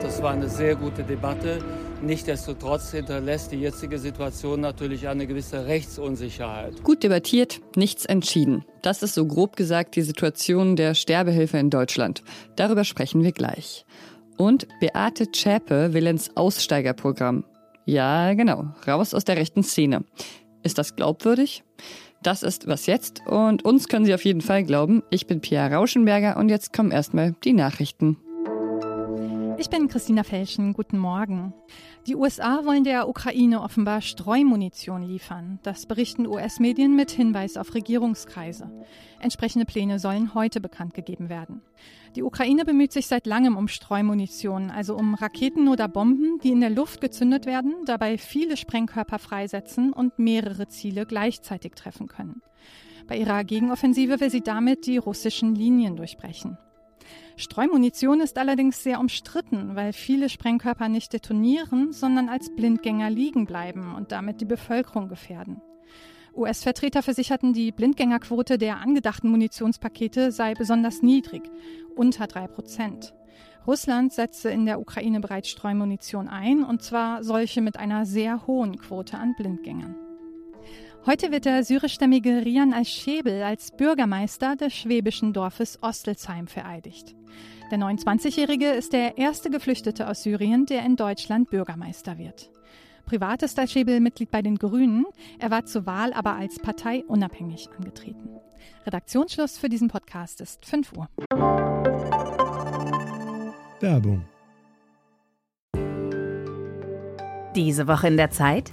Das war eine sehr gute Debatte. Nichtsdestotrotz hinterlässt die jetzige Situation natürlich eine gewisse Rechtsunsicherheit. Gut debattiert, nichts entschieden. Das ist so grob gesagt die Situation der Sterbehilfe in Deutschland. Darüber sprechen wir gleich. Und Beate Zschäpe will ins Aussteigerprogramm. Ja, genau, raus aus der rechten Szene. Ist das glaubwürdig? Das ist was jetzt und uns können Sie auf jeden Fall glauben. Ich bin Pia Rauschenberger und jetzt kommen erstmal die Nachrichten. Ich bin Christina Felschen. Guten Morgen. Die USA wollen der Ukraine offenbar Streumunition liefern. Das berichten US-Medien mit Hinweis auf Regierungskreise. Entsprechende Pläne sollen heute bekannt gegeben werden. Die Ukraine bemüht sich seit langem um Streumunition, also um Raketen oder Bomben, die in der Luft gezündet werden, dabei viele Sprengkörper freisetzen und mehrere Ziele gleichzeitig treffen können. Bei ihrer Gegenoffensive will sie damit die russischen Linien durchbrechen. Streumunition ist allerdings sehr umstritten, weil viele Sprengkörper nicht detonieren, sondern als Blindgänger liegen bleiben und damit die Bevölkerung gefährden. US-Vertreter versicherten, die Blindgängerquote der angedachten Munitionspakete sei besonders niedrig, unter drei Prozent. Russland setze in der Ukraine bereits Streumunition ein, und zwar solche mit einer sehr hohen Quote an Blindgängern. Heute wird der syrischstämmige Rian al-Schebel als Bürgermeister des schwäbischen Dorfes Ostelsheim vereidigt. Der 29-Jährige ist der erste Geflüchtete aus Syrien, der in Deutschland Bürgermeister wird. Privat ist al-Schebel Mitglied bei den Grünen. Er war zur Wahl aber als Partei unabhängig angetreten. Redaktionsschluss für diesen Podcast ist 5 Uhr. Werbung. Diese Woche in der Zeit?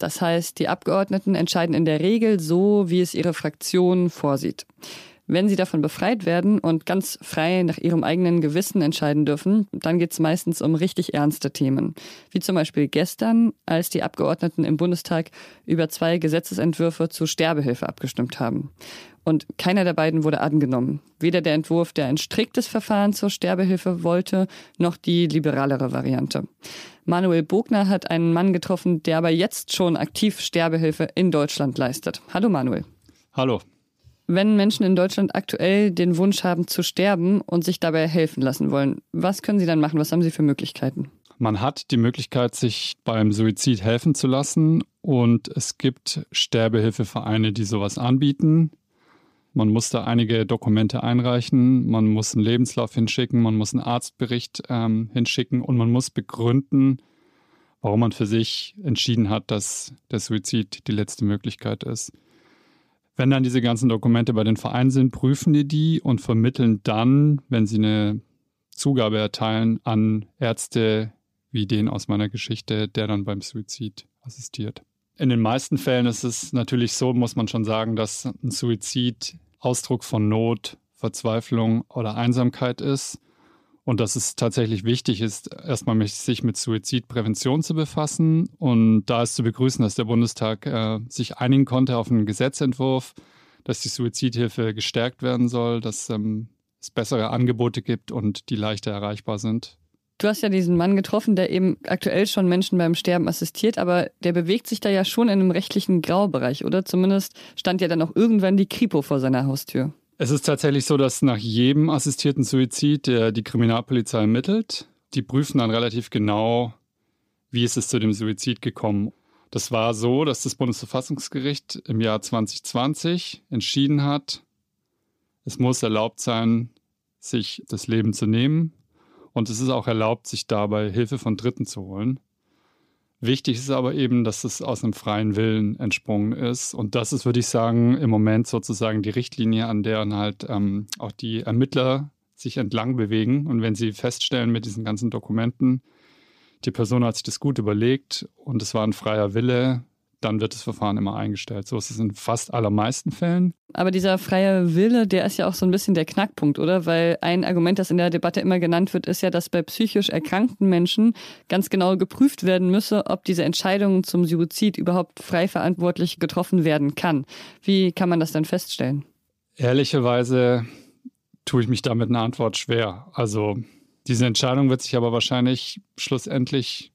Das heißt, die Abgeordneten entscheiden in der Regel so, wie es ihre Fraktion vorsieht. Wenn sie davon befreit werden und ganz frei nach ihrem eigenen Gewissen entscheiden dürfen, dann geht es meistens um richtig ernste Themen. Wie zum Beispiel gestern, als die Abgeordneten im Bundestag über zwei Gesetzesentwürfe zur Sterbehilfe abgestimmt haben. Und keiner der beiden wurde angenommen. Weder der Entwurf, der ein striktes Verfahren zur Sterbehilfe wollte, noch die liberalere Variante. Manuel Bogner hat einen Mann getroffen, der aber jetzt schon aktiv Sterbehilfe in Deutschland leistet. Hallo Manuel. Hallo. Wenn Menschen in Deutschland aktuell den Wunsch haben zu sterben und sich dabei helfen lassen wollen, was können sie dann machen? Was haben sie für Möglichkeiten? Man hat die Möglichkeit, sich beim Suizid helfen zu lassen und es gibt Sterbehilfevereine, die sowas anbieten. Man muss da einige Dokumente einreichen, man muss einen Lebenslauf hinschicken, man muss einen Arztbericht ähm, hinschicken und man muss begründen, warum man für sich entschieden hat, dass der Suizid die letzte Möglichkeit ist. Wenn dann diese ganzen Dokumente bei den Vereinen sind, prüfen die die und vermitteln dann, wenn sie eine Zugabe erteilen, an Ärzte wie den aus meiner Geschichte, der dann beim Suizid assistiert. In den meisten Fällen ist es natürlich so, muss man schon sagen, dass ein Suizid Ausdruck von Not, Verzweiflung oder Einsamkeit ist und dass es tatsächlich wichtig ist, erstmal sich mit Suizidprävention zu befassen. Und da ist zu begrüßen, dass der Bundestag äh, sich einigen konnte auf einen Gesetzentwurf, dass die Suizidhilfe gestärkt werden soll, dass ähm, es bessere Angebote gibt und die leichter erreichbar sind. Du hast ja diesen Mann getroffen, der eben aktuell schon Menschen beim Sterben assistiert, aber der bewegt sich da ja schon in einem rechtlichen Graubereich, oder? Zumindest stand ja dann auch irgendwann die Kripo vor seiner Haustür. Es ist tatsächlich so, dass nach jedem assistierten Suizid der, die Kriminalpolizei ermittelt. Die prüfen dann relativ genau, wie ist es zu dem Suizid gekommen. Das war so, dass das Bundesverfassungsgericht im Jahr 2020 entschieden hat, es muss erlaubt sein, sich das Leben zu nehmen. Und es ist auch erlaubt, sich dabei Hilfe von Dritten zu holen. Wichtig ist aber eben, dass es aus einem freien Willen entsprungen ist. Und das ist, würde ich sagen, im Moment sozusagen die Richtlinie, an der halt ähm, auch die Ermittler sich entlang bewegen. Und wenn sie feststellen mit diesen ganzen Dokumenten, die Person hat sich das gut überlegt und es war ein freier Wille, dann wird das Verfahren immer eingestellt. So ist es in fast allermeisten Fällen. Aber dieser freie Wille, der ist ja auch so ein bisschen der Knackpunkt, oder? Weil ein Argument, das in der Debatte immer genannt wird, ist ja, dass bei psychisch erkrankten Menschen ganz genau geprüft werden müsse, ob diese Entscheidung zum Suizid überhaupt frei verantwortlich getroffen werden kann. Wie kann man das dann feststellen? Ehrlicherweise tue ich mich damit eine Antwort schwer. Also diese Entscheidung wird sich aber wahrscheinlich schlussendlich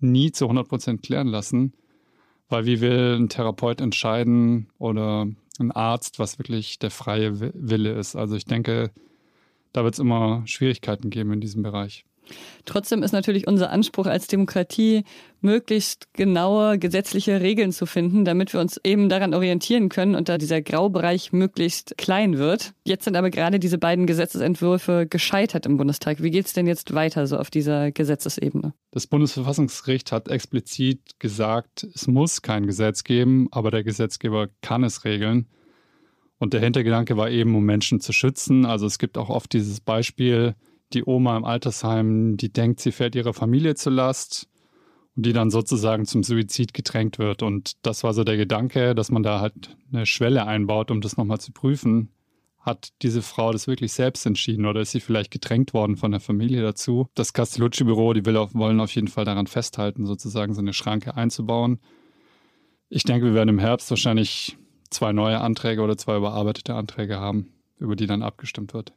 nie zu 100 Prozent klären lassen, weil wie will ein Therapeut entscheiden oder ein Arzt, was wirklich der freie Wille ist. Also ich denke, da wird es immer Schwierigkeiten geben in diesem Bereich. Trotzdem ist natürlich unser Anspruch als Demokratie, möglichst genaue gesetzliche Regeln zu finden, damit wir uns eben daran orientieren können und da dieser Graubereich möglichst klein wird. Jetzt sind aber gerade diese beiden Gesetzesentwürfe gescheitert im Bundestag. Wie geht es denn jetzt weiter so auf dieser Gesetzesebene? Das Bundesverfassungsgericht hat explizit gesagt, es muss kein Gesetz geben, aber der Gesetzgeber kann es regeln. Und der Hintergedanke war eben, um Menschen zu schützen. Also es gibt auch oft dieses Beispiel, die Oma im Altersheim, die denkt, sie fährt ihrer Familie zur Last und die dann sozusagen zum Suizid gedrängt wird. Und das war so der Gedanke, dass man da halt eine Schwelle einbaut, um das nochmal zu prüfen. Hat diese Frau das wirklich selbst entschieden oder ist sie vielleicht gedrängt worden von der Familie dazu? Das Castellucci-Büro, die will auf, wollen auf jeden Fall daran festhalten, sozusagen so eine Schranke einzubauen. Ich denke, wir werden im Herbst wahrscheinlich zwei neue Anträge oder zwei überarbeitete Anträge haben, über die dann abgestimmt wird.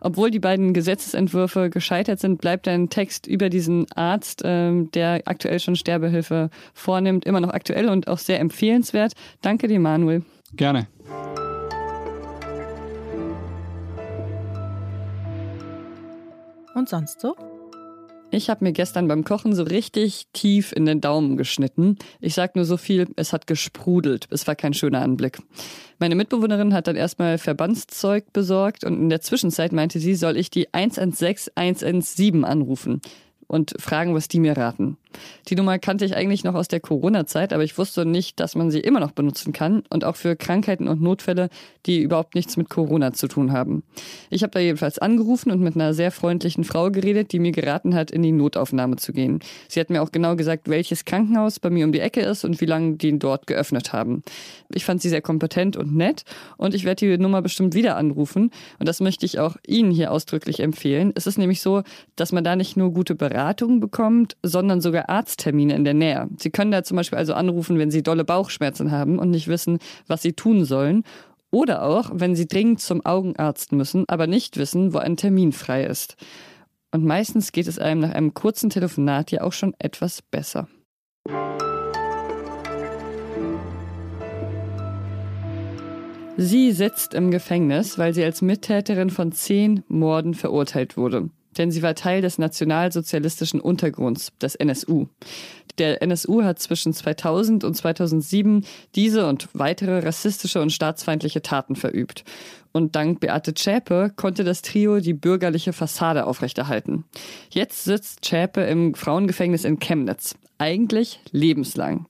Obwohl die beiden Gesetzesentwürfe gescheitert sind, bleibt ein Text über diesen Arzt, ähm, der aktuell schon Sterbehilfe vornimmt, immer noch aktuell und auch sehr empfehlenswert. Danke dir, Manuel. Gerne. Und sonst so? Ich habe mir gestern beim Kochen so richtig tief in den Daumen geschnitten. Ich sag nur so viel, es hat gesprudelt. Es war kein schöner Anblick. Meine Mitbewohnerin hat dann erstmal Verbandszeug besorgt und in der Zwischenzeit meinte sie, soll ich die 116 117 anrufen und fragen, was die mir raten. Die Nummer kannte ich eigentlich noch aus der Corona-Zeit, aber ich wusste nicht, dass man sie immer noch benutzen kann und auch für Krankheiten und Notfälle, die überhaupt nichts mit Corona zu tun haben. Ich habe da jedenfalls angerufen und mit einer sehr freundlichen Frau geredet, die mir geraten hat, in die Notaufnahme zu gehen. Sie hat mir auch genau gesagt, welches Krankenhaus bei mir um die Ecke ist und wie lange die dort geöffnet haben. Ich fand sie sehr kompetent und nett und ich werde die Nummer bestimmt wieder anrufen und das möchte ich auch Ihnen hier ausdrücklich empfehlen. Es ist nämlich so, dass man da nicht nur gute Beratung bekommt, sondern sogar sogar Arzttermine in der Nähe. Sie können da zum Beispiel also anrufen, wenn Sie dolle Bauchschmerzen haben und nicht wissen, was Sie tun sollen. Oder auch, wenn Sie dringend zum Augenarzt müssen, aber nicht wissen, wo ein Termin frei ist. Und meistens geht es einem nach einem kurzen Telefonat ja auch schon etwas besser. Sie sitzt im Gefängnis, weil sie als Mittäterin von zehn Morden verurteilt wurde denn sie war Teil des nationalsozialistischen Untergrunds, des NSU. Der NSU hat zwischen 2000 und 2007 diese und weitere rassistische und staatsfeindliche Taten verübt. Und dank Beate Zschäpe konnte das Trio die bürgerliche Fassade aufrechterhalten. Jetzt sitzt Zschäpe im Frauengefängnis in Chemnitz. Eigentlich lebenslang.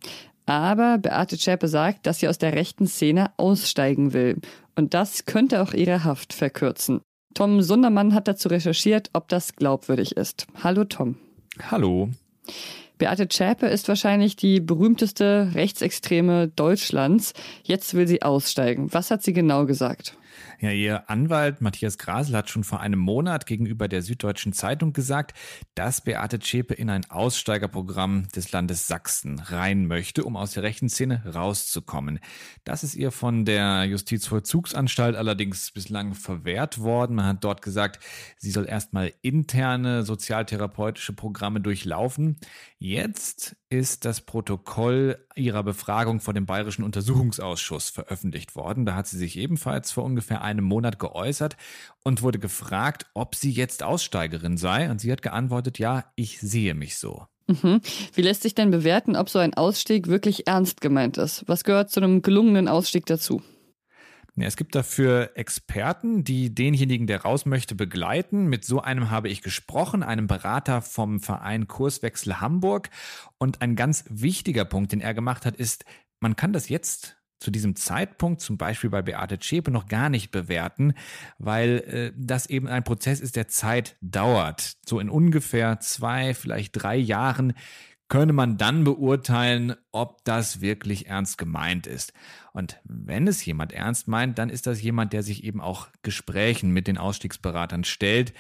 Aber Beate Zschäpe sagt, dass sie aus der rechten Szene aussteigen will. Und das könnte auch ihre Haft verkürzen. Tom Sundermann hat dazu recherchiert, ob das glaubwürdig ist. Hallo Tom. Hallo. Beate Zschäpe ist wahrscheinlich die berühmteste Rechtsextreme Deutschlands. Jetzt will sie aussteigen. Was hat sie genau gesagt? Ja, ihr Anwalt Matthias Grasel hat schon vor einem Monat gegenüber der Süddeutschen Zeitung gesagt, dass Beate Zschäpe in ein Aussteigerprogramm des Landes Sachsen rein möchte, um aus der rechten Szene rauszukommen. Das ist ihr von der Justizvollzugsanstalt allerdings bislang verwehrt worden. Man hat dort gesagt, sie soll erstmal interne sozialtherapeutische Programme durchlaufen. Jetzt ist das Protokoll ihrer Befragung vor dem Bayerischen Untersuchungsausschuss veröffentlicht worden. Da hat sie sich ebenfalls vor ungefähr einem Monat geäußert und wurde gefragt, ob sie jetzt Aussteigerin sei. Und sie hat geantwortet, ja, ich sehe mich so. Mhm. Wie lässt sich denn bewerten, ob so ein Ausstieg wirklich ernst gemeint ist? Was gehört zu einem gelungenen Ausstieg dazu? Ja, es gibt dafür Experten, die denjenigen, der raus möchte, begleiten. Mit so einem habe ich gesprochen, einem Berater vom Verein Kurswechsel Hamburg. Und ein ganz wichtiger Punkt, den er gemacht hat, ist, man kann das jetzt zu diesem Zeitpunkt, zum Beispiel bei Beate Zschäpe, noch gar nicht bewerten, weil äh, das eben ein Prozess ist, der Zeit dauert. So in ungefähr zwei, vielleicht drei Jahren könne man dann beurteilen, ob das wirklich ernst gemeint ist. Und wenn es jemand ernst meint, dann ist das jemand, der sich eben auch Gesprächen mit den Ausstiegsberatern stellt.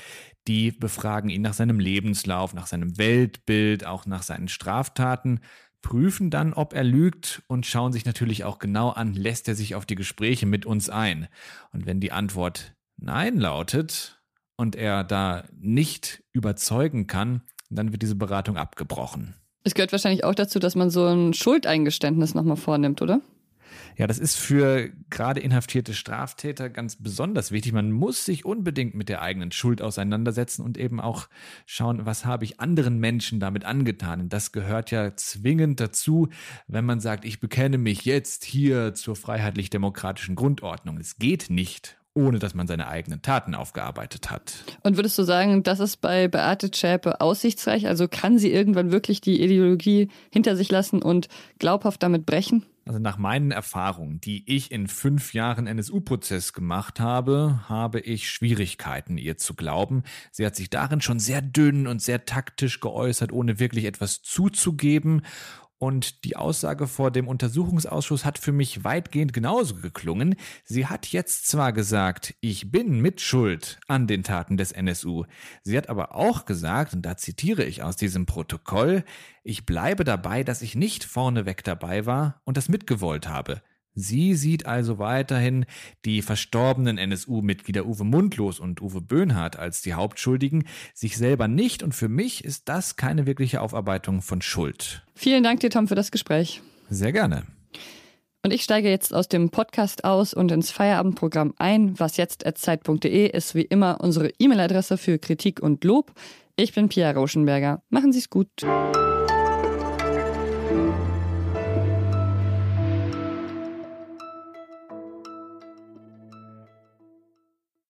Die befragen ihn nach seinem Lebenslauf, nach seinem Weltbild, auch nach seinen Straftaten, prüfen dann, ob er lügt und schauen sich natürlich auch genau an, lässt er sich auf die Gespräche mit uns ein. Und wenn die Antwort Nein lautet und er da nicht überzeugen kann, dann wird diese Beratung abgebrochen. Es gehört wahrscheinlich auch dazu, dass man so ein Schuldeingeständnis nochmal vornimmt, oder? Ja, das ist für gerade inhaftierte Straftäter ganz besonders wichtig. Man muss sich unbedingt mit der eigenen Schuld auseinandersetzen und eben auch schauen, was habe ich anderen Menschen damit angetan. Und das gehört ja zwingend dazu, wenn man sagt, ich bekenne mich jetzt hier zur freiheitlich-demokratischen Grundordnung. Es geht nicht ohne dass man seine eigenen Taten aufgearbeitet hat. Und würdest du sagen, das ist bei Beate Zschäpe aussichtsreich? Also kann sie irgendwann wirklich die Ideologie hinter sich lassen und glaubhaft damit brechen? Also nach meinen Erfahrungen, die ich in fünf Jahren NSU-Prozess gemacht habe, habe ich Schwierigkeiten, ihr zu glauben. Sie hat sich darin schon sehr dünn und sehr taktisch geäußert, ohne wirklich etwas zuzugeben. Und die Aussage vor dem Untersuchungsausschuss hat für mich weitgehend genauso geklungen. Sie hat jetzt zwar gesagt, ich bin mitschuld an den Taten des NSU. Sie hat aber auch gesagt, und da zitiere ich aus diesem Protokoll, ich bleibe dabei, dass ich nicht vorneweg dabei war und das mitgewollt habe. Sie sieht also weiterhin die verstorbenen NSU-Mitglieder Uwe Mundlos und Uwe Böhnhardt als die Hauptschuldigen, sich selber nicht und für mich ist das keine wirkliche Aufarbeitung von Schuld. Vielen Dank dir, Tom, für das Gespräch. Sehr gerne. Und ich steige jetzt aus dem Podcast aus und ins Feierabendprogramm ein. Was jetzt zeit.de ist wie immer unsere E-Mail-Adresse für Kritik und Lob. Ich bin Pia Rauschenberger. Machen Sie es gut.